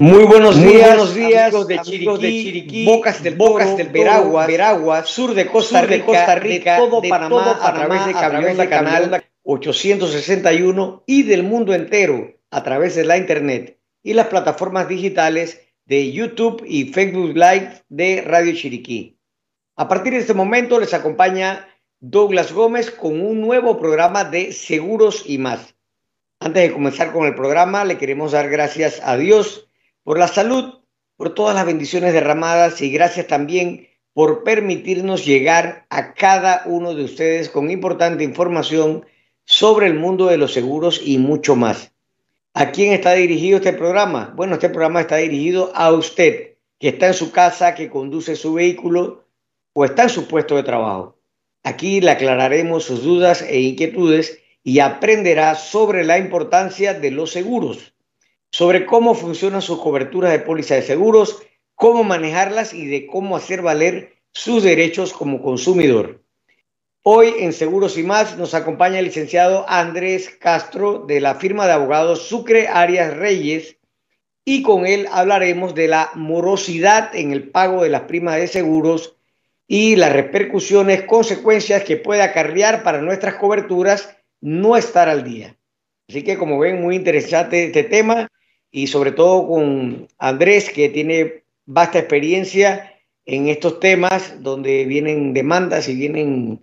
Muy buenos Muy días, buenos días, amigos de amigos Chiriquí, de Chiriquí, Bocas del Bocas del Veraguas, Veraguas, sur de Costa sur de Rica, Costa Rica, de todo de Panamá, todo a través Panamá, de a través de Canal Cabriola 861 y del mundo entero a través de la internet y las plataformas digitales de YouTube y Facebook Live de Radio Chiriquí. A partir de este momento les acompaña Douglas Gómez con un nuevo programa de Seguros y más. Antes de comenzar con el programa, le queremos dar gracias a Dios por la salud, por todas las bendiciones derramadas y gracias también por permitirnos llegar a cada uno de ustedes con importante información sobre el mundo de los seguros y mucho más. ¿A quién está dirigido este programa? Bueno, este programa está dirigido a usted, que está en su casa, que conduce su vehículo o está en su puesto de trabajo. Aquí le aclararemos sus dudas e inquietudes y aprenderá sobre la importancia de los seguros, sobre cómo funcionan sus coberturas de póliza de seguros, cómo manejarlas y de cómo hacer valer sus derechos como consumidor. Hoy en Seguros y más nos acompaña el licenciado Andrés Castro de la firma de abogados Sucre Arias Reyes y con él hablaremos de la morosidad en el pago de las primas de seguros y las repercusiones, consecuencias que puede acarrear para nuestras coberturas no estar al día. Así que como ven, muy interesante este tema y sobre todo con Andrés que tiene vasta experiencia en estos temas donde vienen demandas y vienen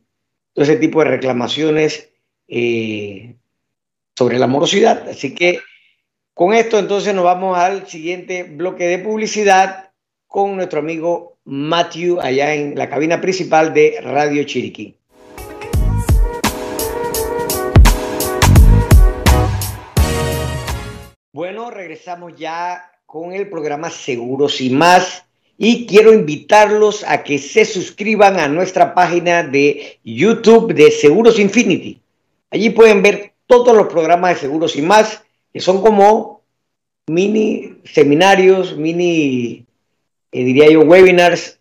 todo ese tipo de reclamaciones eh, sobre la morosidad. Así que con esto entonces nos vamos al siguiente bloque de publicidad con nuestro amigo Matthew allá en la cabina principal de Radio Chiriquí. Bueno, regresamos ya con el programa Seguros y más y quiero invitarlos a que se suscriban a nuestra página de YouTube de Seguros Infinity. Allí pueden ver todos los programas de Seguros y más, que son como mini seminarios, mini, eh, diría yo, webinars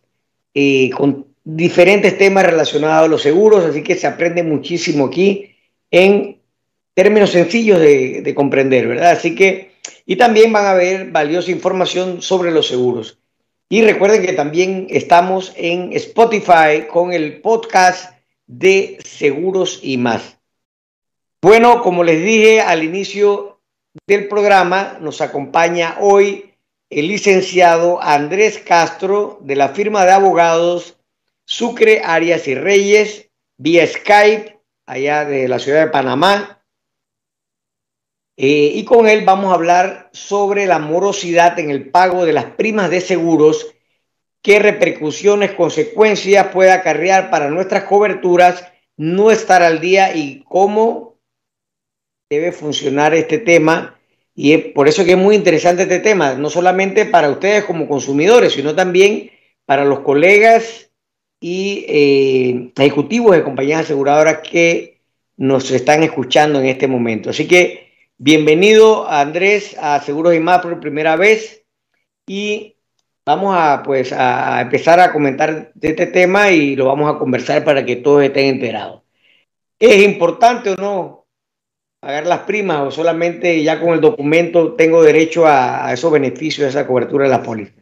eh, con diferentes temas relacionados a los seguros, así que se aprende muchísimo aquí en términos sencillos de, de comprender, ¿verdad? Así que, y también van a ver valiosa información sobre los seguros. Y recuerden que también estamos en Spotify con el podcast de Seguros y más. Bueno, como les dije al inicio del programa, nos acompaña hoy el licenciado Andrés Castro de la firma de abogados Sucre Arias y Reyes vía Skype, allá de la ciudad de Panamá. Eh, y con él vamos a hablar sobre la morosidad en el pago de las primas de seguros, qué repercusiones, consecuencias puede acarrear para nuestras coberturas no estar al día y cómo debe funcionar este tema. Y es por eso que es muy interesante este tema, no solamente para ustedes como consumidores, sino también para los colegas y eh, ejecutivos de compañías aseguradoras que nos están escuchando en este momento. Así que Bienvenido Andrés a Seguros y Más por primera vez y vamos a pues a empezar a comentar de este tema y lo vamos a conversar para que todos estén enterados. ¿Es importante o no pagar las primas o solamente ya con el documento tengo derecho a, a esos beneficios, a esa cobertura de la póliza?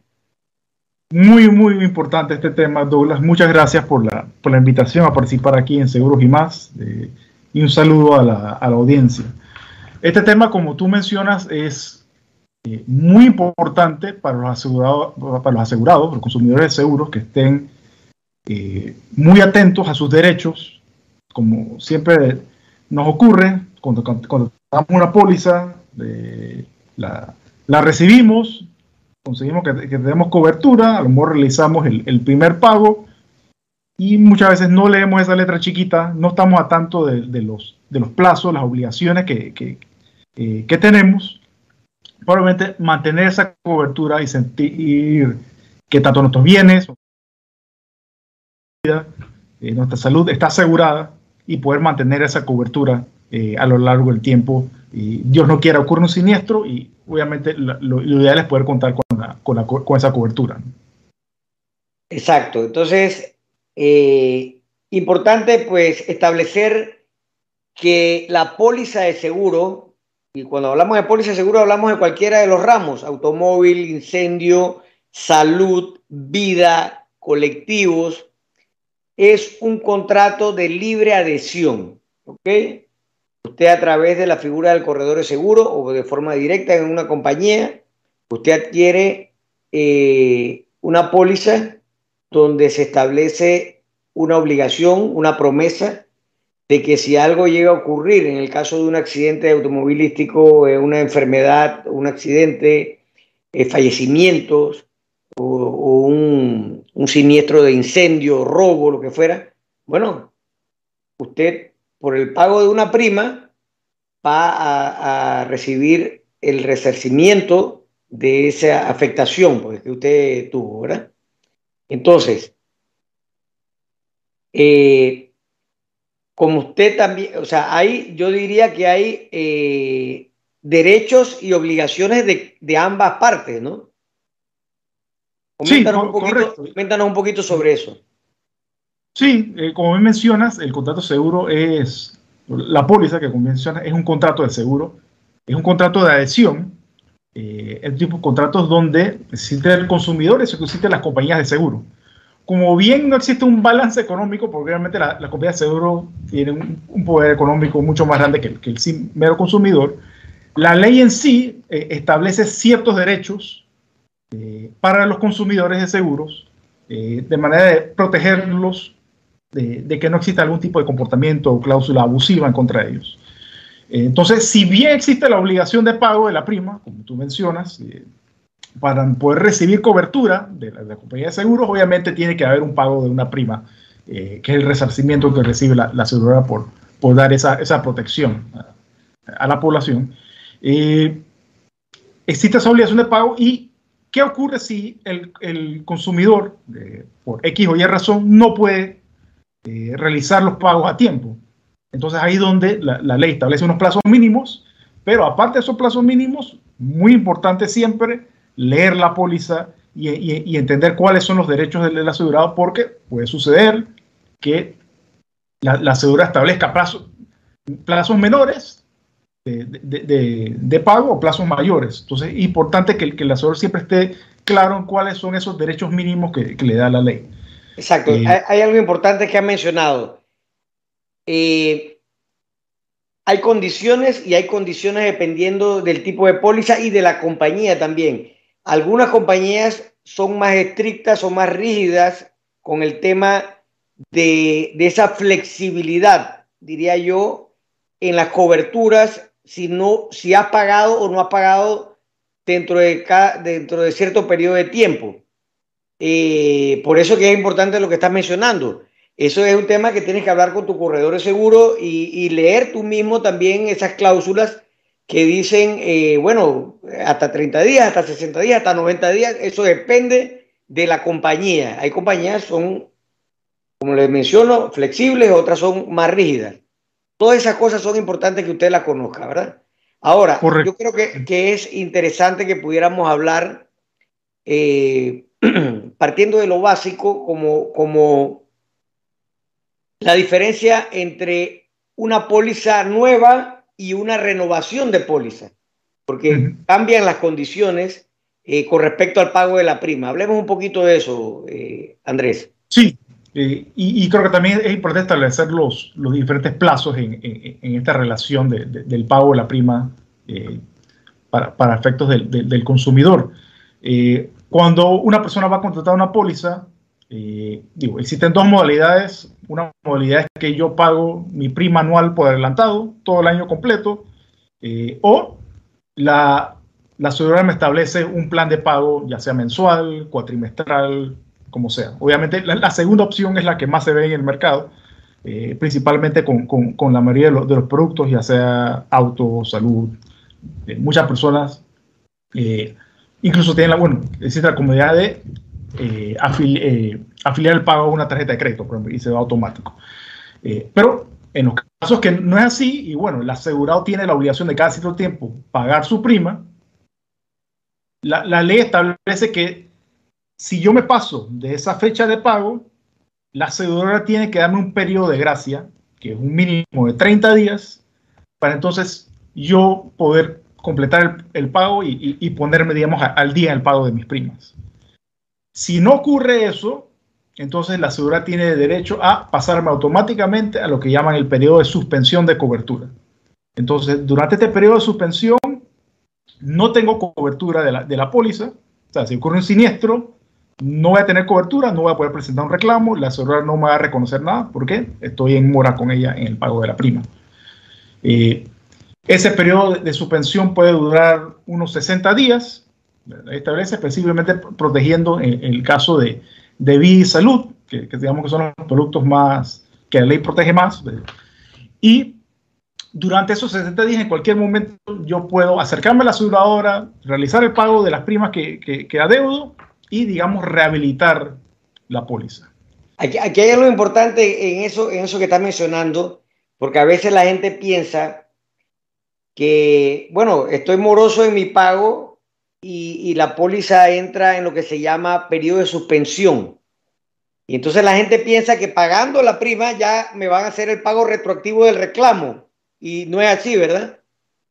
Muy, muy importante este tema, Douglas. Muchas gracias por la, por la invitación a participar aquí en Seguros y Más eh, y un saludo a la, a la audiencia. Este tema, como tú mencionas, es eh, muy importante para los, asegurados, para los asegurados, los consumidores de seguros, que estén eh, muy atentos a sus derechos, como siempre nos ocurre cuando, damos una póliza, la, recibimos, conseguimos que, que, tenemos cobertura, a lo mejor realizamos el, primer pago y muchas veces no leemos esa letra chiquita, no estamos a tanto de, de los, de los plazos, las obligaciones que, que, eh, que tenemos, probablemente mantener esa cobertura y sentir que tanto nuestros bienes, eh, nuestra salud está asegurada y poder mantener esa cobertura eh, a lo largo del tiempo. Y Dios no quiera ocurra un siniestro y obviamente lo, lo, ideal es poder contar con, con esa cobertura. Exacto. Entonces, eh, importante pues establecer que la póliza de seguro y cuando hablamos de póliza de seguro hablamos de cualquiera de los ramos, automóvil, incendio, salud, vida, colectivos, es un contrato de libre adhesión, ¿ok? Usted a través de la figura del corredor de seguro o de forma directa en una compañía, usted adquiere eh, una póliza donde se establece una obligación, una promesa de que si algo llega a ocurrir, en el caso de un accidente automovilístico, eh, una enfermedad, un accidente, eh, fallecimientos o, un, siniestro de incendio, robo, lo que fuera, bueno, usted por el pago de una prima va a, recibir el resarcimiento de esa afectación pues, que usted tuvo, ¿verdad? Entonces, eh, como usted también, o sea, hay, yo diría que hay eh, derechos y obligaciones de, ambas partes, ¿no? Coméntanos, un poquito, coméntanos un poquito sobre eso. Sí, eh, como mencionas, el contrato seguro es, la póliza que mencionas es un contrato de seguro, es un contrato de adhesión eh, el tipo de contratos donde existe el consumidor y existen las compañías de seguro. Como bien no existe un balance económico, porque obviamente la, la compañía de seguro tiene un, poder económico mucho más grande que, el, que el mero consumidor, la ley en sí eh, establece ciertos derechos eh, para los consumidores de seguros, de manera de protegerlos de, de, que no exista algún tipo de comportamiento o cláusula abusiva en contra de ellos. Entonces, si bien existe la obligación de pago de la prima, como tú mencionas, eh, para poder recibir cobertura de la, compañía de seguros, obviamente tiene que haber un pago de una prima, eh, que es el resarcimiento que recibe la, la aseguradora por, por dar esa, esa protección a, la población. Eh, existe esa obligación de pago y ¿qué ocurre si el, el consumidor, por X o Y razón, no puede realizar los pagos a tiempo? Entonces ahí donde la, ley establece unos plazos mínimos, pero aparte de esos plazos mínimos, muy importante siempre leer la póliza y, entender cuáles son los derechos del, asegurado, porque puede suceder que la, la asegura establezca plazos, plazos menores de, pago o plazos mayores. Entonces es importante que, que el asegurador siempre esté claro en cuáles son esos derechos mínimos que, le da la ley. Exacto. Eh, hay, hay, algo importante que ha mencionado. Eh, hay condiciones y hay condiciones dependiendo del tipo de póliza y de la compañía también. Algunas compañías son más estrictas o más rígidas con el tema de, esa flexibilidad, diría yo, en las coberturas, si, no, si has pagado o no has pagado dentro de, dentro de cierto periodo de tiempo. Eh, por eso que es importante lo que estás mencionando. Eso es un tema que tienes que hablar con tu corredor de seguro y, leer tú mismo también esas cláusulas que dicen, eh, bueno, hasta 30 días, hasta 60 días, hasta 90 días, eso depende de la compañía. Hay compañías son, como les menciono, flexibles, otras son más rígidas. Todas esas cosas son importantes que usted las conozca, ¿verdad? Ahora, yo creo que, es interesante que pudiéramos hablar, eh, partiendo de lo básico, como, como la diferencia entre una póliza nueva y una renovación de póliza, porque cambian las condiciones eh, con respecto al pago de la prima. Hablemos un poquito de eso, eh, Andrés. Sí, eh, y, creo que también es importante establecer los, los diferentes plazos en, esta relación del pago de la prima para, para, efectos del, del consumidor. cuando una persona va a contratar una póliza, digo, existen dos modalidades una modalidad es que yo pago mi prima anual por adelantado todo el año completo, eh, o la, la aseguradora me establece un plan de pago, ya sea mensual, cuatrimestral, como sea. Obviamente, la, segunda opción es la que más se ve en el mercado, eh, principalmente con, con, con, la mayoría de los, de los, productos, ya sea auto, salud. Eh, muchas personas incluso tienen la, bueno, existe la comodidad de eh, eh, afiliar el pago a una tarjeta de crédito, por ejemplo, y se va automático. Eh, pero en los casos que no es así, y bueno, el asegurado tiene la obligación de cada cierto tiempo pagar su prima, la, ley establece que si yo me paso de esa fecha de pago, la aseguradora tiene que darme un periodo de gracia, que es un mínimo de 30 días, para entonces yo poder completar el, pago y, ponerme, digamos, al día el pago de mis primas. Si no ocurre eso, entonces la aseguradora tiene derecho a pasarme automáticamente a lo que llaman el periodo de suspensión de cobertura. Entonces, durante este periodo de suspensión, no tengo cobertura de la, de la póliza. O sea, si ocurre un siniestro, no voy a tener cobertura, no voy a poder presentar un reclamo, la aseguradora no me va a reconocer nada, porque estoy en mora con ella en el pago de la prima. Eh, ese periodo de suspensión puede durar unos 60 días, establece específicamente protegiendo en, el caso de, de, vida y salud, que, digamos que son los productos más que la ley protege más. Y durante esos 60 días, en cualquier momento, yo puedo acercarme a la aseguradora, realizar el pago de las primas que, que, que adeudo y, digamos, rehabilitar la póliza. Aquí, aquí, hay algo importante en eso, en eso que está mencionando, porque a veces la gente piensa que, bueno, estoy moroso en mi pago y, la póliza entra en lo que se llama periodo de suspensión. Y entonces la gente piensa que pagando la prima ya me van a hacer el pago retroactivo del reclamo. Y no es así, ¿verdad?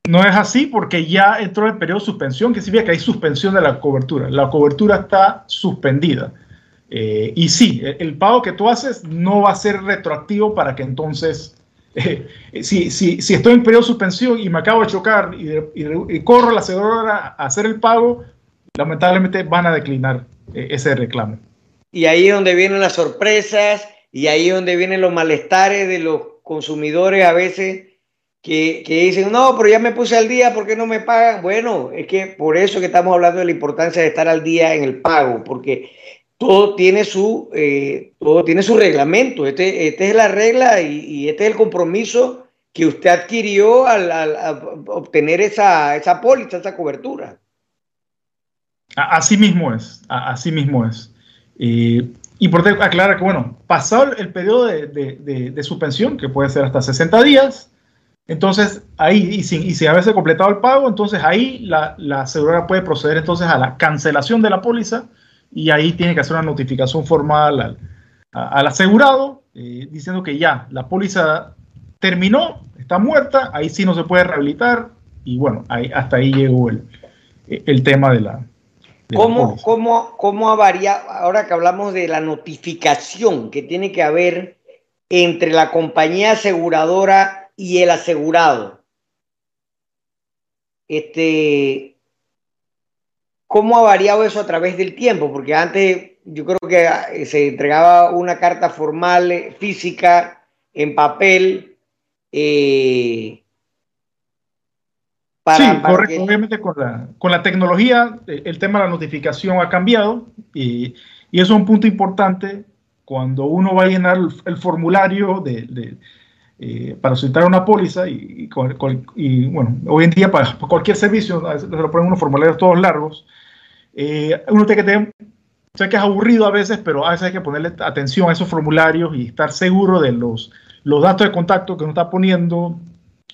No es así porque ya entró el periodo de suspensión, que significa que hay suspensión de la cobertura. La cobertura está suspendida. Eh, y sí, el, pago que tú haces no va a ser retroactivo para que entonces, eh, si, si, si, estoy en periodo suspensión y me acabo de chocar y, corro a la aseguradora a hacer el pago, lamentablemente van a declinar eh, ese reclamo. Y ahí es donde vienen las sorpresas y ahí es donde vienen los malestares de los consumidores a veces que, dicen, no, pero ya me puse al día, ¿por qué no me pagan? Bueno, es que por eso que estamos hablando de la importancia de estar al día en el pago, porque todo tiene su, eh, todo tiene su reglamento. Este, esta es la regla y, este es el compromiso que usted adquirió al, obtener esa, esa póliza, esa cobertura. Así mismo es, así mismo es. y por aclarar que, bueno, pasado el periodo de, de, de suspensión, que puede ser hasta 60 días, entonces, ahí, y si, y si a veces completado el pago, entonces ahí la, la aseguradora puede proceder entonces a la cancelación de la póliza y ahí tiene que hacer una notificación formal al, al asegurado eh, diciendo que ya la póliza terminó, está muerta, ahí sí no se puede rehabilitar y bueno, ahí, hasta ahí llegó el, el tema de la... ¿Cómo, ¿Cómo, ¿Cómo ha variado, ahora que hablamos de la notificación que tiene que haber entre la compañía aseguradora y el asegurado. Este, ¿Cómo ha variado eso a través del tiempo? Porque antes yo creo que eh, se entregaba una carta formal eh, física en papel. Eh, sí, correcto. Obviamente con la, con la tecnología el tema de la notificación ha cambiado y, y eso es un punto importante cuando uno va a llenar el, formulario de, eh, para solicitar una póliza y, y, bueno, hoy en día para, cualquier servicio, se lo ponen unos formularios todos largos, eh, uno tiene que tener, sé que es aburrido a veces, pero a veces hay que ponerle atención a esos formularios y estar seguro de los, los datos de contacto que uno está poniendo,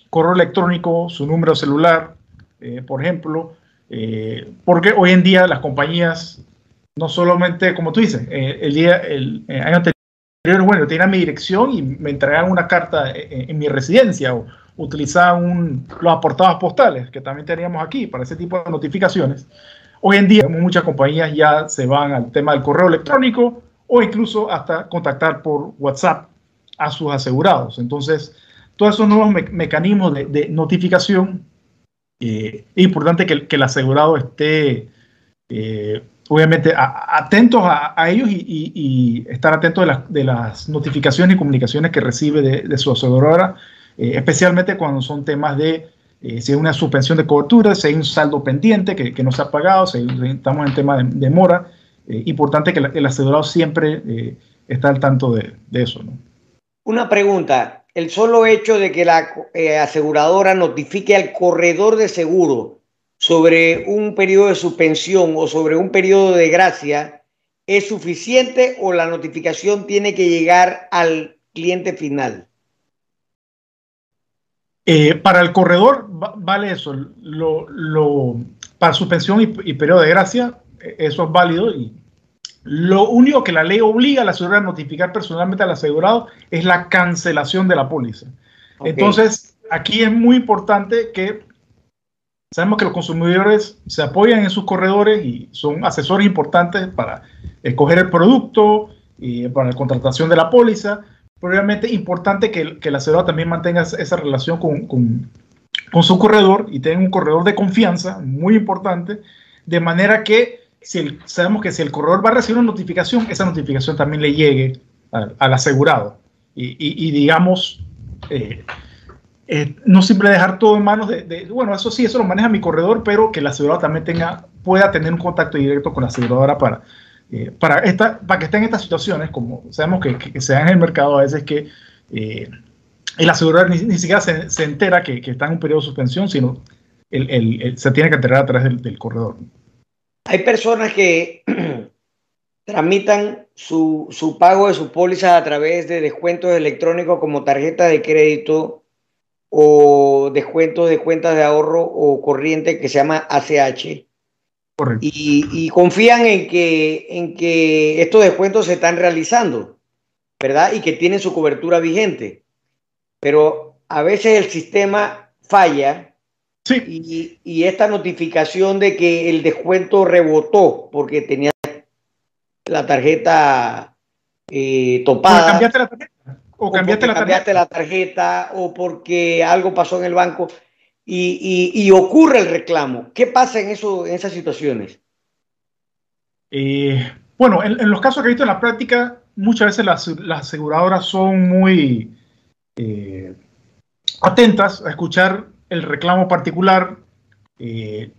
correo electrónico, su número celular, eh, por ejemplo, porque hoy en día las compañías no solamente, como tú dices, el día, el año anterior, bueno, tenía mi dirección y me entregaban una carta en, mi residencia o utilizaban los aportados postales que también teníamos aquí para ese tipo de notificaciones. Hoy en día muchas compañías ya se van al tema del correo electrónico o incluso hasta contactar por WhatsApp a sus asegurados. Entonces, todos esos nuevos mecanismos de, notificación, eh, es importante que, el asegurado esté eh, obviamente atentos a, ellos y, estar atentos de, las notificaciones y comunicaciones que recibe de, su aseguradora, eh, especialmente cuando son temas de eh, si hay una suspensión de cobertura, si hay un saldo pendiente que, no se ha pagado, si estamos en tema de, mora. Eh, importante que el asegurado siempre está al tanto de, eso. Una pregunta, el solo hecho de que la aseguradora notifique al corredor de seguro sobre un periodo de suspensión o sobre un periodo de gracia es suficiente o la notificación tiene que llegar al cliente final? Eh, para el corredor vale eso. Lo, para suspensión y, periodo de gracia, eh, eso es válido. Y lo único que la ley obliga a la aseguradora a notificar personalmente al asegurado es la cancelación de la póliza. Entonces, aquí es muy importante que sabemos que los consumidores se apoyan en sus corredores y son asesores importantes para escoger el producto y para la contratación de la póliza. Es importante que, que la aseguradora también mantenga esa relación con, con, con, su corredor y tenga un corredor de confianza, muy importante, de manera que si sabemos que si el corredor va a recibir una notificación, esa notificación también le llegue al, asegurado. Y, y, digamos, eh, eh, no siempre dejar todo en manos de, bueno, eso sí, eso lo maneja mi corredor, pero que la aseguradora también tenga, pueda tener un contacto directo con la aseguradora para, eh, para, esta, para que estén en estas situaciones, como sabemos que, que, se dan en el mercado a veces que eh, el asegurador ni, ni siquiera se, se, entera que, que, está en un periodo de suspensión, sino el, el, el, se tiene que enterar a través del, del corredor. Hay personas que tramitan su, su, pago de su póliza a través de descuentos electrónicos como tarjeta de crédito o descuentos de cuentas de ahorro o corriente que se llama ACH. Y, y, confían en que, en que estos descuentos se están realizando, ¿verdad? Y que tienen su cobertura vigente. Pero a veces el sistema falla sí. y, y, esta notificación de que el descuento rebotó porque tenía la tarjeta eh, topada. cambiaste la tarjeta? O cambiaste, o la, cambiaste tarjeta. la, tarjeta. o porque algo pasó en el banco y, ocurre el reclamo. ¿Qué pasa en, eso, en esas situaciones? Eh, bueno, en, los casos que he visto en la práctica, muchas veces las, aseguradoras son muy eh, atentas a escuchar el reclamo particular. Eh,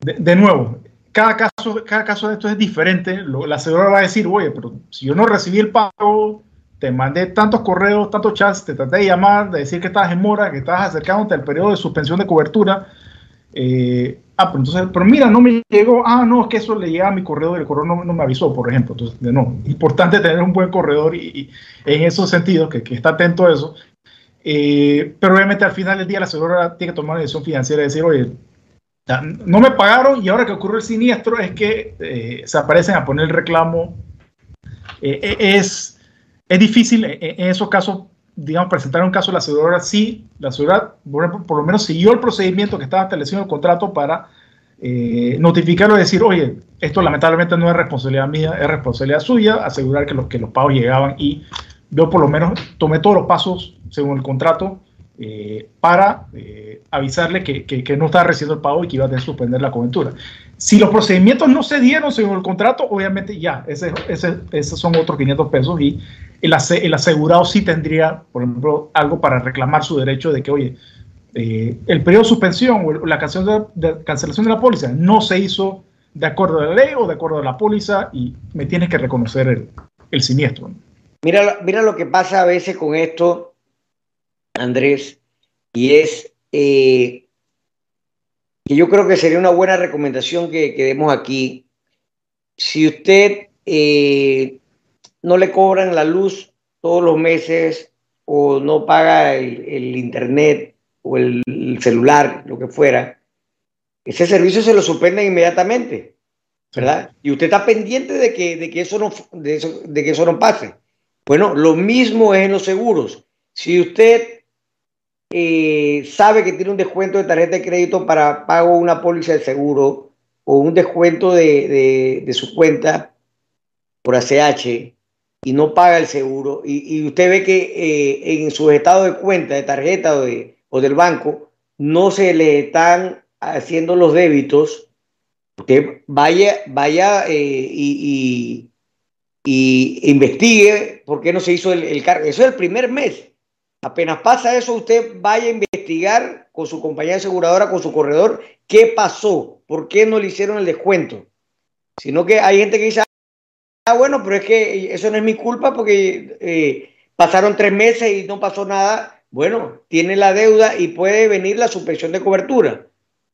de, nuevo, cada caso, cada caso de esto es diferente. La aseguradora va a decir, oye, pero si yo no recibí el pago, te mandé tantos correos, tantos chats, te traté de llamar, de decir que estabas en mora, que estabas acercándote al periodo de suspensión de cobertura. Eh, ah, pero entonces, pero mira, no me llegó, ah, no, es que eso le llega a mi correo y el correo no, me avisó, por ejemplo. Entonces, no, importante tener un buen corredor y, y en esos sentidos, que, que, está atento a eso. Eh, pero obviamente al final del día la aseguradora tiene que tomar una decisión financiera y decir, oye, no me pagaron y ahora que ocurre el siniestro es que eh, se aparecen a poner el reclamo. Eh, es es difícil en esos casos, digamos, presentar un caso a la aseguradora si la aseguradora, por, lo menos, siguió el procedimiento que estaba establecido en el contrato para eh, notificarlo y decir, oye, esto lamentablemente no es responsabilidad mía, es responsabilidad suya, asegurar que los, que los pagos llegaban y yo por lo menos tomé todos los pasos según el contrato eh, para eh, avisarle que, que, que, no estaba recibiendo el pago y que iba a tener que suspender la cobertura. Si los procedimientos no se dieron según el contrato, obviamente ya, ese, ese, esos son otros 500 pesos y el, asegurado sí tendría, por ejemplo, algo para reclamar su derecho de que, oye, eh, el periodo de suspensión o la cancelación de, cancelación de la póliza no se hizo de acuerdo a la ley o de acuerdo a la póliza y me tienes que reconocer el, el siniestro. Mira, mira lo que pasa a veces con esto Andrés, y es eh, que yo creo que sería una buena recomendación que, que demos aquí. Si usted eh, no le cobran la luz todos los meses o no paga el, el internet o el, el, celular, lo que fuera, ese servicio se lo suspenden inmediatamente, ¿verdad? Y usted está pendiente de que, de que, eso, no, de, eso, de que eso no pase. Bueno, lo mismo es en los seguros. Si usted eh, sabe que tiene un descuento de tarjeta de crédito para pago una póliza de seguro o un descuento de, de, de su cuenta por ACH y no paga el seguro y, y usted ve que eh, en su estado de cuenta de tarjeta o, de, o, del banco no se le están haciendo los débitos, usted vaya, vaya eh, y, y, y, investigue por qué no se hizo el, el cargo. Eso es el primer mes Apenas pasa eso, usted vaya a investigar con su compañía aseguradora, con su corredor, qué pasó, por qué no le hicieron el descuento. Sino que hay gente que dice, ah, bueno, pero es que eso no es mi culpa porque eh, pasaron tres meses y no pasó nada. Bueno, tiene la deuda y puede venir la suspensión de cobertura.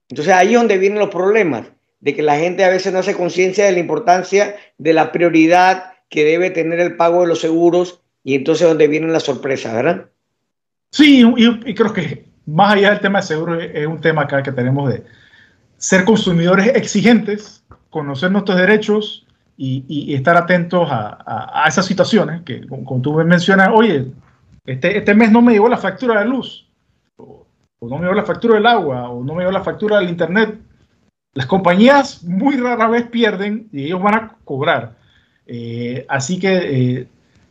Entonces ahí es donde vienen los problemas, de que la gente a veces no hace conciencia de la importancia de la prioridad que debe tener el pago de los seguros y entonces donde vienen las sorpresas, ¿verdad? Sí, y, y, creo que más allá del tema de seguro es un tema acá que tenemos de ser consumidores exigentes, conocer nuestros derechos y, y estar atentos a, a, a, esas situaciones que, como, tú me mencionas, oye, este, este mes no me llegó la factura de luz. o, no me llegó la factura del agua, o no me llegó la factura del internet, las compañías muy rara vez pierden y ellos van a cobrar. Eh, así que eh,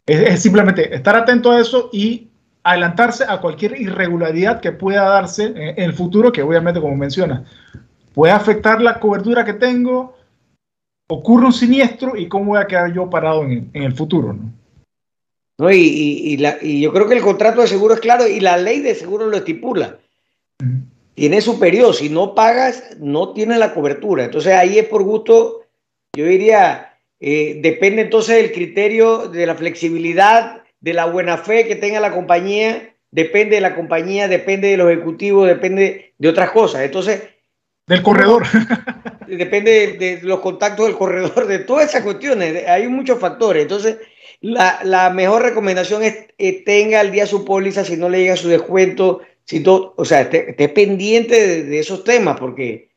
es, simplemente estar atento a eso y adelantarse a cualquier irregularidad que pueda darse en, el futuro, que obviamente, como menciona, puede afectar la cobertura que tengo, ocurre un siniestro y cómo voy a quedar yo parado en, el futuro. ¿no? ¿no? Y, y, yo creo que el contrato de seguro es claro y la ley de seguro lo estipula. Tiene su periodo, si no pagas, no tiene la cobertura. Entonces ahí es por gusto, yo diría, eh, depende entonces del criterio de la flexibilidad, de la buena fe que tenga la compañía, depende de la compañía, depende de los ejecutivos, depende de otras cosas. Entonces... Del corredor. Depende de, los contactos del corredor, de todas esas cuestiones. Hay muchos factores. Entonces, la, mejor recomendación es que tenga al día su póliza si no le llega su descuento, si todo, o sea, esté, pendiente de, esos temas, porque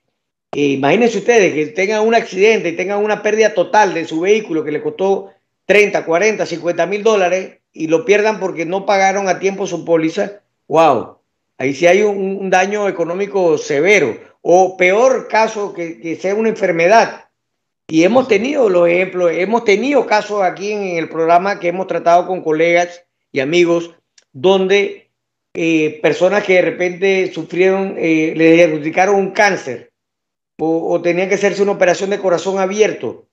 eh, imagínense ustedes que tengan un accidente y tengan una pérdida total de su vehículo que le costó 30, 40, 50 mil dólares y lo pierdan porque no pagaron a tiempo su póliza, wow, ahí sí hay un, daño económico severo. O peor caso, que, que sea una enfermedad. Y hemos tenido los ejemplos, hemos tenido casos aquí en el programa que hemos tratado con colegas y amigos donde eh, personas que de repente sufrieron, eh, le diagnosticaron un cáncer o, tenían que hacerse una operación de corazón abierto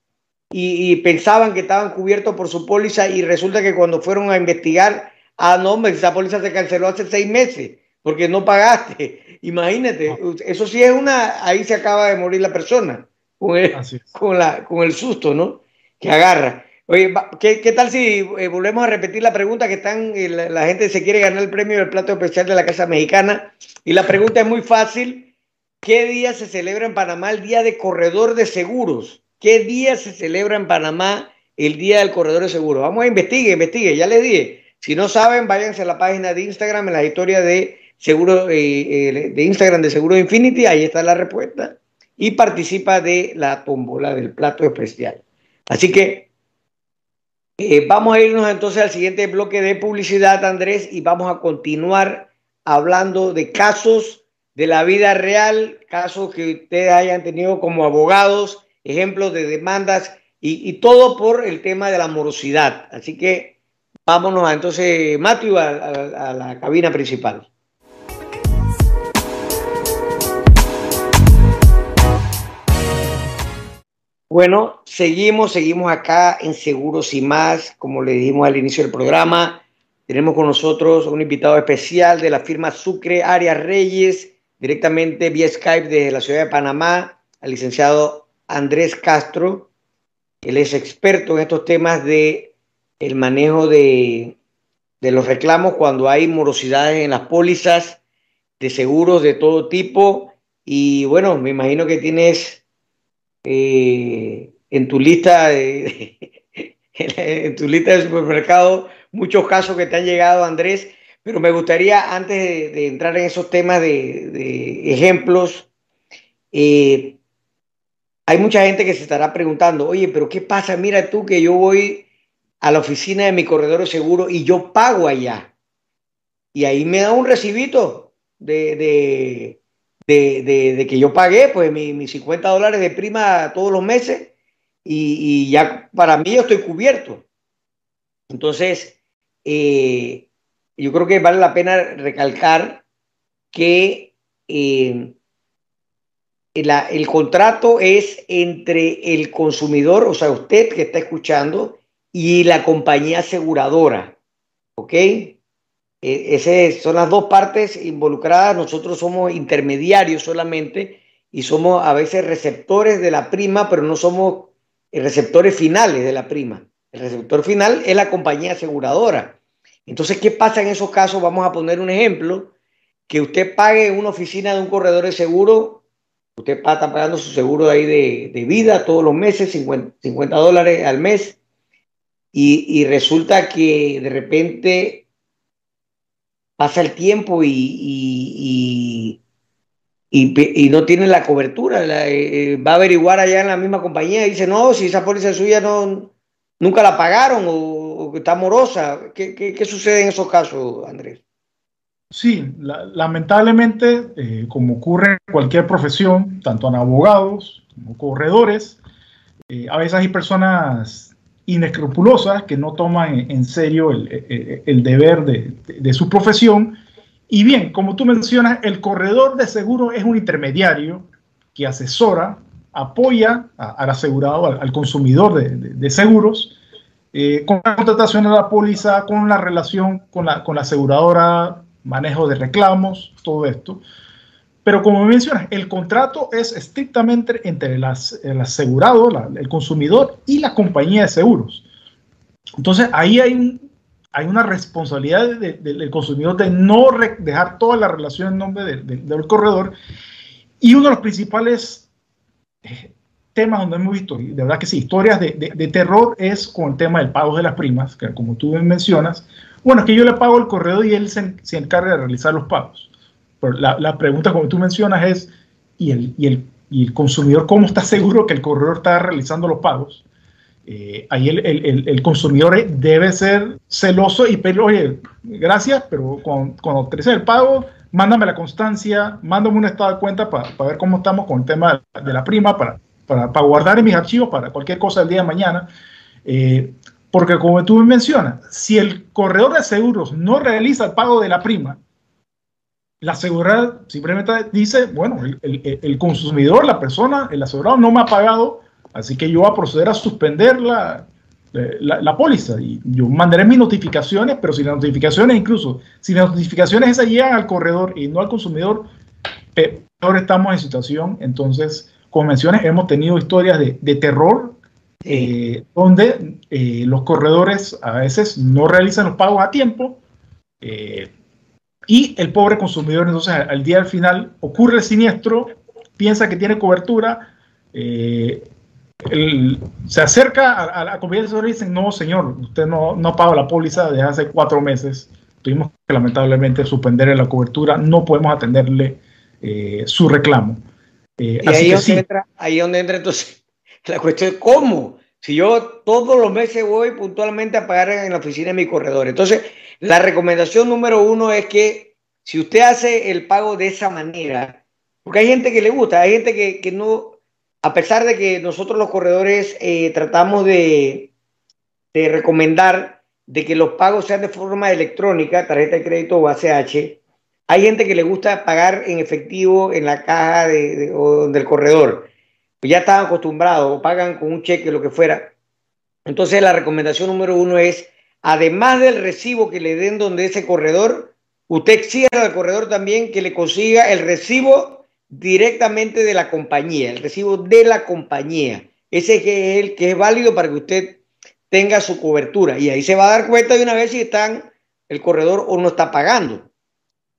y, pensaban que estaban cubiertos por su póliza y resulta que cuando fueron a investigar, ah, no, esa póliza se canceló hace seis meses porque no pagaste. Imagínate, ah. eso sí es una, ahí se acaba de morir la persona con el, con, la, con el susto, ¿no? Que agarra. Oye, ¿qué, qué tal si eh, volvemos a repetir la pregunta que están, eh, la, gente se quiere ganar el premio del plato especial de la Casa Mexicana? Y la pregunta es muy fácil. ¿Qué día se celebra en Panamá el Día de Corredor de Seguros? ¿Qué día se celebra en Panamá el Día del Corredor de Seguros? Vamos a investigar, investigue, ya les dije. Si no saben, váyanse a la página de Instagram, en la historia de seguro eh, de Instagram de Seguro Infinity, ahí está la respuesta y participa de la tómbola del plato especial. Así que eh, vamos a irnos entonces al siguiente bloque de publicidad, Andrés, y vamos a continuar hablando de casos de la vida real, casos que ustedes hayan tenido como abogados, ejemplos de demandas y, todo por el tema de la morosidad. Así que vámonos entonces, Matthew, a la cabina principal. Bueno, seguimos, seguimos acá en Seguros y más, como le dijimos al inicio del programa. Tenemos con nosotros un invitado especial de la firma Sucre Arias Reyes, directamente vía Skype desde la ciudad de Panamá, al licenciado Andrés Castro. Él es experto en estos temas de el manejo de, de los reclamos cuando hay morosidades en las pólizas de seguros de todo tipo. Y bueno, me imagino que tienes eh, en tu lista de, en tu lista de supermercado muchos casos que te han llegado, Andrés, pero me gustaría, antes de, entrar en esos temas de, ejemplos, eh, hay mucha gente que se estará preguntando, oye, pero ¿qué pasa? Mira tú que yo voy a la oficina de mi corredor de seguro y yo pago allá. Y ahí me da un recibito de, de, que yo pagué pues mis 50 dólares de prima todos los meses y, ya para mí yo estoy cubierto. Entonces, eh, yo creo que vale la pena recalcar que eh, el contrato es entre el consumidor, o sea, usted que está escuchando, y la compañía aseguradora. ¿Ok? E, esas son las dos partes involucradas. Nosotros somos intermediarios solamente y somos a veces receptores de la prima, pero no somos receptores finales de la prima. El receptor final es la compañía aseguradora. Entonces, ¿qué pasa en esos casos? Vamos a poner un ejemplo. Que usted pague una oficina de un corredor de seguro, usted está pagando su seguro ahí de, vida todos los meses, 50, dólares al mes, y, y resulta que de repente pasa el tiempo y, y, no tiene la cobertura. Eh, eh, va a averiguar allá en la misma compañía y dice, no, si esa póliza suya no, nunca la pagaron o, está morosa. ¿Qué, sucede en esos casos, Andrés? Sí, lamentablemente, eh, como ocurre en cualquier profesión, tanto en abogados como corredores, eh, a veces hay personas inescrupulosas que no toman en serio el, deber de, su profesión. Y bien, como tú mencionas, el corredor de seguro es un intermediario que asesora, apoya al asegurado, al, consumidor de, seguros, eh, con la contratación de la póliza, con la relación con la, con la aseguradora, manejo de reclamos, todo esto. Pero como mencionas, el contrato es estrictamente entre el asegurado, el consumidor y la compañía de seguros. Entonces ahí hay, hay una responsabilidad del consumidor de no dejar toda la relación en nombre del corredor. Y uno de los principales eh, temas donde hemos visto, de verdad que sí, historias de, terror es con el tema del pago de las primas, que como tú mencionas, bueno, es que yo le pago el corredor y él se, encarga de realizar los pagos. Pero la, pregunta, como tú mencionas, es, ¿y el, y, el, ¿y el, consumidor cómo está seguro que el corredor está realizando los pagos? Eh, ahí el, el, consumidor debe ser celoso y pedir, oye, gracias, pero cuando, cuando crece el pago, mándame la constancia, mándame un estado de cuenta para ver cómo estamos con el tema de la prima, para, para, para, guardar en mis archivos para cualquier cosa el día de mañana. Eh, porque como tú me mencionas, si el corredor de seguros no realiza el pago de la prima, la aseguradora simplemente dice, bueno, el, consumidor, la persona, el asegurado no me ha pagado, así que yo voy a proceder a suspender la, la, póliza y yo mandaré mis notificaciones, pero si las notificaciones, incluso si las notificaciones esas llegan al corredor y no al consumidor, peor estamos en situación. Entonces, como mencionas, hemos tenido historias de, de terror eh, donde eh, los corredores a veces no realizan los pagos a tiempo eh, y el pobre consumidor entonces al día al final ocurre el siniestro, piensa que tiene cobertura, se acerca a, la compañía de y dicen, no señor, usted no, no paga la póliza desde hace cuatro meses, tuvimos que lamentablemente suspender la cobertura, no podemos atenderle su reclamo. y ahí, donde entra, ahí donde entra entonces la cuestión es cómo. Si yo todos los meses voy puntualmente a pagar en la oficina de mi corredor. Entonces, la recomendación número uno es que si usted hace el pago de esa manera, porque hay gente que le gusta, hay gente que, no, a pesar de que nosotros los corredores eh, tratamos de, de recomendar de que los pagos sean de forma electrónica, tarjeta de crédito o ACH, hay gente que le gusta pagar en efectivo en la caja de, del corredor ya están acostumbrados o pagan con un cheque, lo que fuera. Entonces la recomendación número uno es, además del recibo que le den donde ese corredor, usted exige al corredor también que le consiga el recibo directamente de la compañía, el recibo de la compañía. Ese es el que es válido para que usted tenga su cobertura. Y ahí se va a dar cuenta de una vez si están el corredor o no está pagando.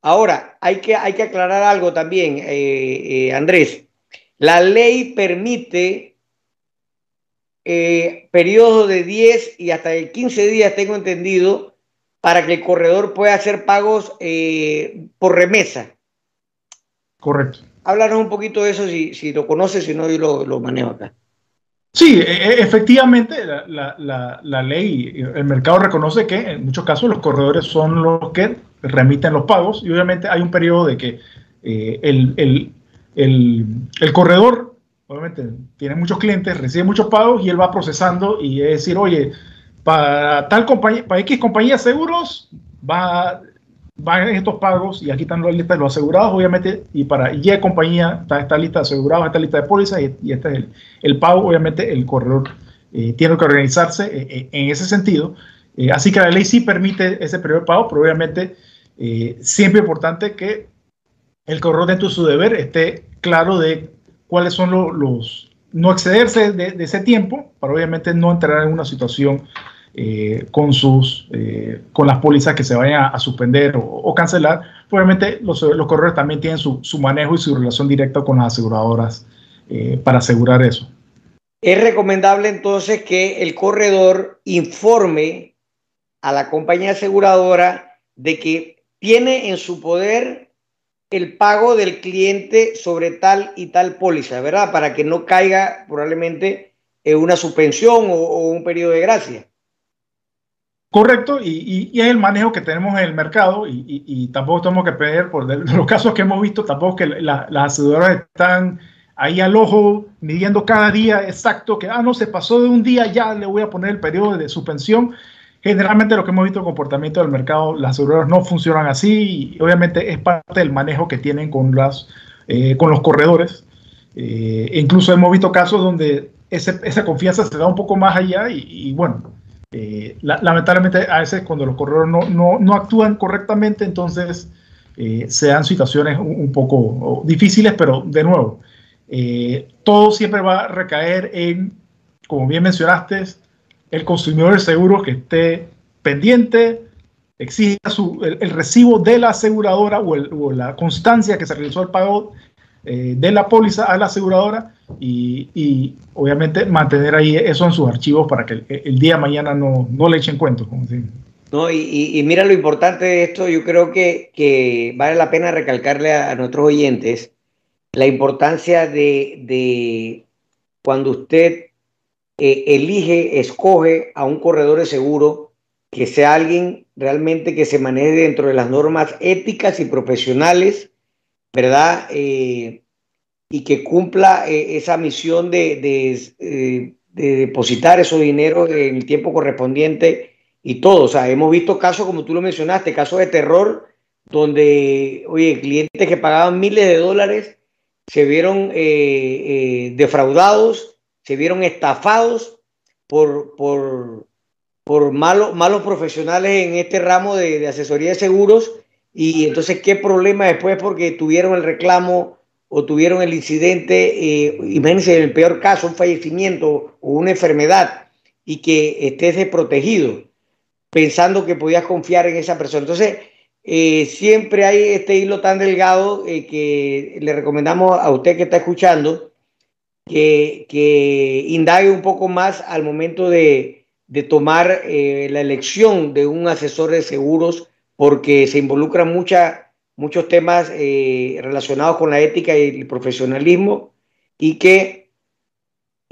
Ahora, hay que, hay que aclarar algo también, eh, eh, Andrés. La ley permite eh, periodos de 10 y hasta de 15 días, tengo entendido, para que el corredor pueda hacer pagos eh, por remesa. Correcto. Háblanos un poquito de eso, si, si lo conoces, si no, yo lo, lo manejo acá. Sí, e, e, efectivamente, la, la, la, ley, el mercado reconoce que en muchos casos los corredores son los que remiten los pagos y obviamente hay un periodo de que eh, el, el, el, corredor, obviamente, tiene muchos clientes, recibe muchos pagos y él va procesando y es decir, oye, para tal compañía, para X compañía seguros, va, van estos pagos y aquí están las listas de los asegurados, obviamente, y para Y compañía está esta lista de asegurados, esta lista de pólizas y, este es el, pago, obviamente, el corredor eh, tiene que organizarse eh, eh, en ese sentido. así que la ley sí permite ese de pago, pero obviamente siempre importante que el corredor dentro de su deber esté claro de cuáles son los, no excederse de, ese tiempo para obviamente no entrar en una situación eh, con sus eh, con las pólizas que se vayan a, suspender o, cancelar. Obviamente los, los corredores también tienen su, manejo y su relación directa con las aseguradoras eh, para asegurar eso. Es recomendable entonces que el corredor informe a la compañía aseguradora de que tiene en su poder el pago del cliente sobre tal y tal póliza, ¿verdad? Para que no caiga probablemente en una suspensión o, un periodo de gracia. Correcto, y, es el manejo que tenemos en el mercado y, tampoco tenemos que pedir por los casos que hemos visto, tampoco que las aseguradoras están ahí al ojo midiendo cada día exacto que, ah, no, se pasó de un día, ya le voy a poner el periodo de suspensión. Generalmente lo que hemos visto el comportamiento del mercado, las aseguradoras no funcionan así y obviamente es parte del manejo que tienen con, las, eh, con los corredores. Eh, incluso hemos visto casos donde esa confianza se da un poco más allá y, bueno, eh, lamentablemente a veces cuando los corredores no, no, no actúan correctamente, entonces se dan situaciones un, poco difíciles, pero de nuevo, todo siempre va a recaer en, como bien mencionaste, el consumidor de seguros que esté pendiente, exija su, el, recibo de la aseguradora o, la constancia que se realizó el pago eh, de la póliza a la aseguradora y, obviamente mantener ahí eso en sus archivos para que el, día de mañana no, no le echen cuentos. no, y, mira lo importante de esto, yo creo que, vale la pena recalcarle a, nuestros oyentes la importancia de, de cuando usted eh, elige, escoge a un corredor de seguro que sea alguien realmente que se maneje dentro de las normas éticas y profesionales, ¿verdad? Eh, y que cumpla eh, esa misión de, de, depositar esos dinero en el tiempo correspondiente y todo. O sea, hemos visto casos, como tú lo mencionaste, casos de terror, donde, oye, clientes que pagaban miles de dólares se vieron defraudados se vieron estafados por, por, por malos, malos profesionales en este ramo de, asesoría de seguros. Y entonces, ¿qué problema después? Porque tuvieron el reclamo o tuvieron el incidente, eh, imagínense en el peor caso, un fallecimiento o una enfermedad y que estés desprotegido, pensando que podías confiar en esa persona. Entonces, eh, siempre hay este hilo tan delgado eh, que le recomendamos a usted que está escuchando que, indague un poco más al momento de, tomar eh, la elección de un asesor de seguros, porque se involucran mucha, muchos temas eh, relacionados con la ética y el profesionalismo, y que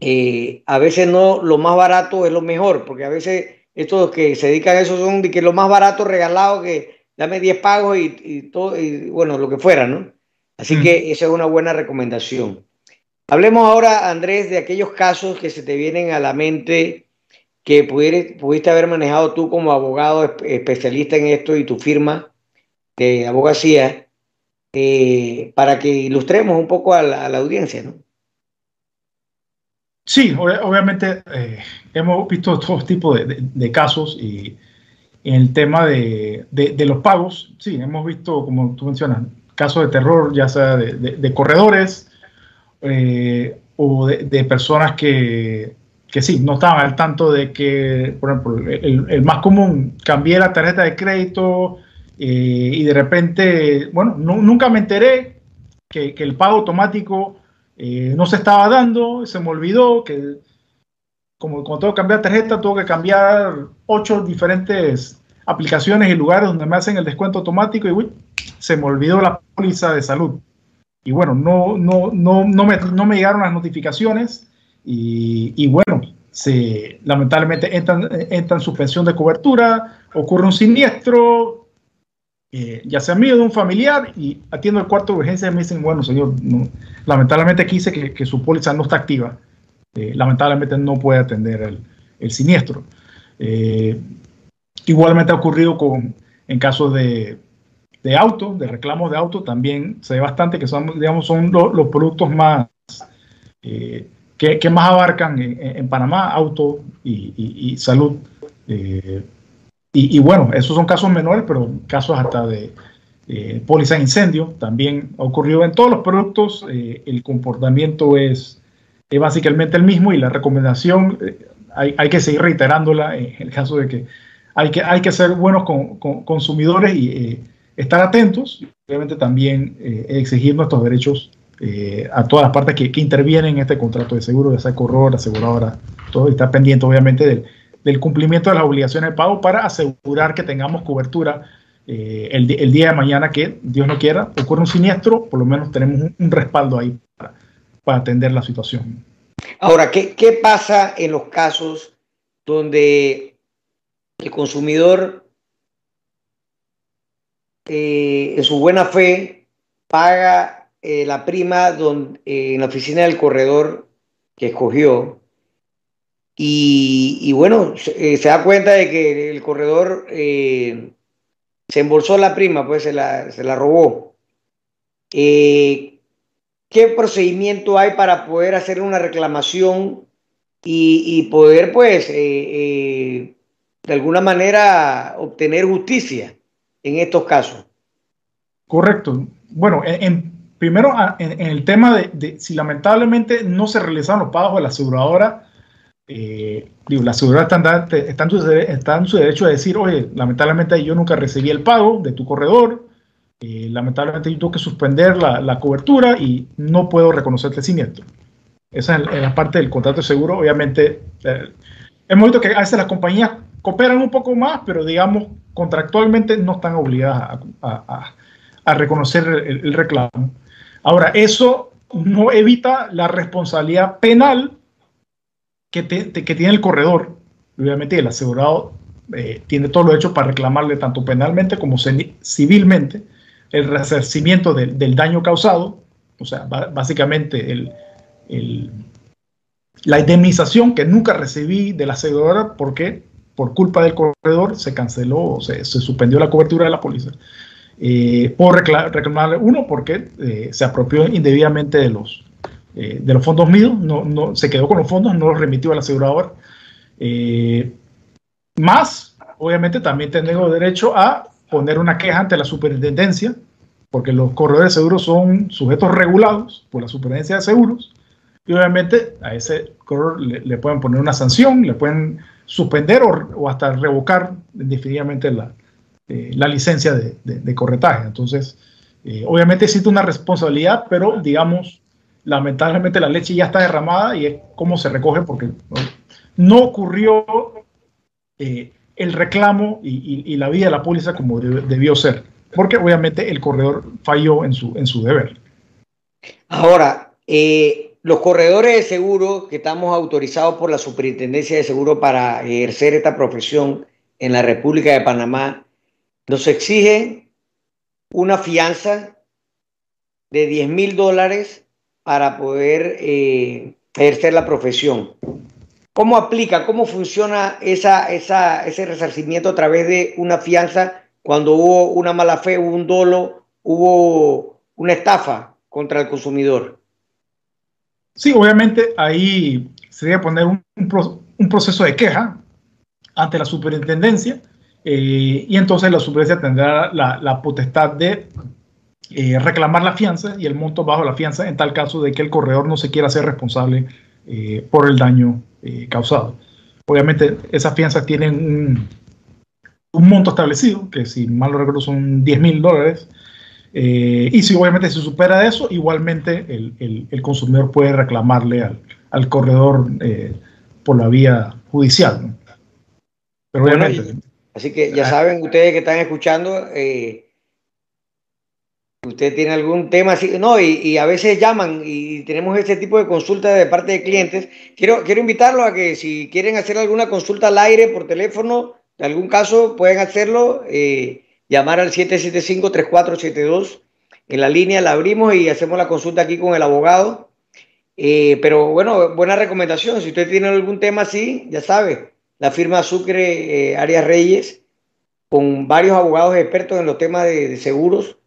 eh, a veces no lo más barato es lo mejor, porque a veces estos que se dedican a eso son de que lo más barato regalado, que dame 10 pagos y, todo, y bueno, lo que fuera, ¿no? Así que esa es una buena recomendación. Hablemos ahora, Andrés, de aquellos casos que se te vienen a la mente que pudiste haber manejado tú como abogado especialista en esto y tu firma de abogacía, eh, para que ilustremos un poco a la, audiencia, ¿no? Sí, obviamente eh, hemos visto todo tipo de, casos y en el tema de, los pagos, sí, hemos visto, como tú mencionas, casos de terror, ya sea de, corredores, eh, o de, personas que, que, sí, no estaban al tanto de que, por ejemplo, el, más común, cambié la tarjeta de crédito eh, y de repente, bueno, nunca me enteré que, que el pago automático eh, no se estaba dando, se me olvidó que como cuando tengo que cambiar tarjeta, tengo que cambiar ocho diferentes aplicaciones y lugares donde me hacen el descuento automático y uy, se me olvidó la póliza de salud y bueno, no, no, no, no, me, no me llegaron las notificaciones y, y bueno, se, lamentablemente entran, en suspensión de cobertura, ocurre un siniestro, eh, ya sea mío de un familiar, y atiendo el cuarto de urgencia y me dicen, bueno, señor, lamentablemente aquí dice que, que, su póliza no está activa, eh, lamentablemente no puede atender el, el siniestro. Eh, igualmente ha ocurrido con, en casos de de auto, de reclamos de auto, también se ve bastante que son, digamos, son los productos más eh, que, más abarcan en, Panamá, auto y, salud. Eh, y, bueno, esos son casos menores, pero casos hasta de eh, póliza de incendio también ha ocurrido en todos los productos. Eh, el comportamiento es, básicamente el mismo y la recomendación hay, hay, que seguir reiterándola en el caso de que hay que, hay que ser buenos con, consumidores y estar atentos obviamente también eh, exigir nuestros derechos eh, a todas las partes que, intervienen en este contrato de seguro, ya sea corredor, aseguradora, todo, y estar pendiente obviamente del, cumplimiento de las obligaciones de pago para asegurar que tengamos cobertura eh, el, día de mañana que, Dios no quiera, ocurra un siniestro, por lo menos tenemos un, respaldo ahí para, para, atender la situación. Ahora, ¿qué, ¿qué pasa en los casos donde el consumidor eh, en su buena fe paga eh, la prima donde, en la oficina del corredor que escogió y, bueno, se, da cuenta de que el corredor se embolsó la prima, pues se la, se la robó. ¿Qué procedimiento hay para poder hacer una reclamación y, poder, pues, eh, eh, de alguna manera obtener justicia en estos casos. Correcto. Bueno, en, primero, en, el tema de, si lamentablemente no se realizan los pagos de la aseguradora, eh, la aseguradora está, en su, derecho a decir, oye, lamentablemente yo nunca recibí el pago de tu corredor, lamentablemente yo tengo que suspender la, la, cobertura y no puedo reconocerte el siniestro. Esa es la parte del contrato de seguro. Obviamente, eh, hemos visto que a veces las compañías cooperan un poco más, pero digamos, contractualmente no están obligadas a, reconocer el, reclamo. Ahora, eso no evita la responsabilidad penal que, tiene el corredor. Obviamente, el asegurado eh, tiene todo lo hecho para reclamarle tanto penalmente como civilmente el resarcimiento del, daño causado, o sea, básicamente la indemnización que nunca recibí de la aseguradora porque por culpa del corredor se canceló, se, se suspendió la cobertura de la póliza. Eh, por reclamarle uno porque eh, se apropió indebidamente de los, eh, de los fondos míos, no, no, se quedó con los fondos, no los remitió a la aseguradora. más, obviamente, también tengo derecho a poner una queja ante la superintendencia, porque los corredores de seguros son sujetos regulados por la superintendencia de seguros y obviamente a ese corredor le, pueden poner una sanción, le pueden suspender o, hasta revocar definitivamente la, eh, la licencia de, corretaje. Entonces, eh, obviamente existe una responsabilidad, pero digamos, lamentablemente la leche ya está derramada y es cómo se recoge porque no, ocurrió eh, el reclamo y, y, la vida de la póliza como debió ser, porque obviamente el corredor falló en su, en su deber. Ahora, los corredores de seguro que estamos autorizados por la Superintendencia de Seguro para ejercer esta profesión en la República de Panamá, nos exigen una fianza de 10 mil dólares para poder eh, ejercer la profesión. ¿Cómo aplica, cómo funciona ese resarcimiento a través de una fianza cuando hubo una mala fe, hubo un dolo, hubo una estafa contra el consumidor? Sí, obviamente ahí sería poner un, proceso de queja ante la superintendencia eh, y entonces la superintendencia tendrá la, potestad de eh, reclamar la fianza y el monto bajo la fianza en tal caso de que el corredor no se quiera hacer responsable eh, por el daño causado. Obviamente esas fianzas tienen un, un, monto establecido, que si mal no recuerdo son 10 mil dólares, eh, y si obviamente se supera eso, igualmente el, el, consumidor puede reclamarle al, al corredor eh, por la vía judicial. Pero obviamente. así que ya saben ustedes que están escuchando, eh, usted tiene algún tema así, no, y, y, a veces llaman y tenemos este tipo de consultas de parte de clientes. Quiero, quiero invitarlos a que si quieren hacer alguna consulta al aire por teléfono, en algún caso pueden hacerlo. Eh, llamar al 775-3472. En la línea la abrimos y hacemos la consulta aquí con el abogado. Eh, pero bueno, buena recomendación. Si usted tiene algún tema así, ya sabe, la firma Sucre eh, Arias Reyes, con varios abogados expertos en los temas de, seguros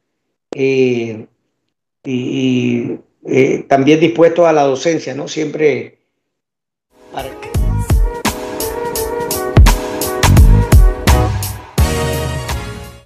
eh, y, también dispuestos a la docencia, ¿no? Siempre.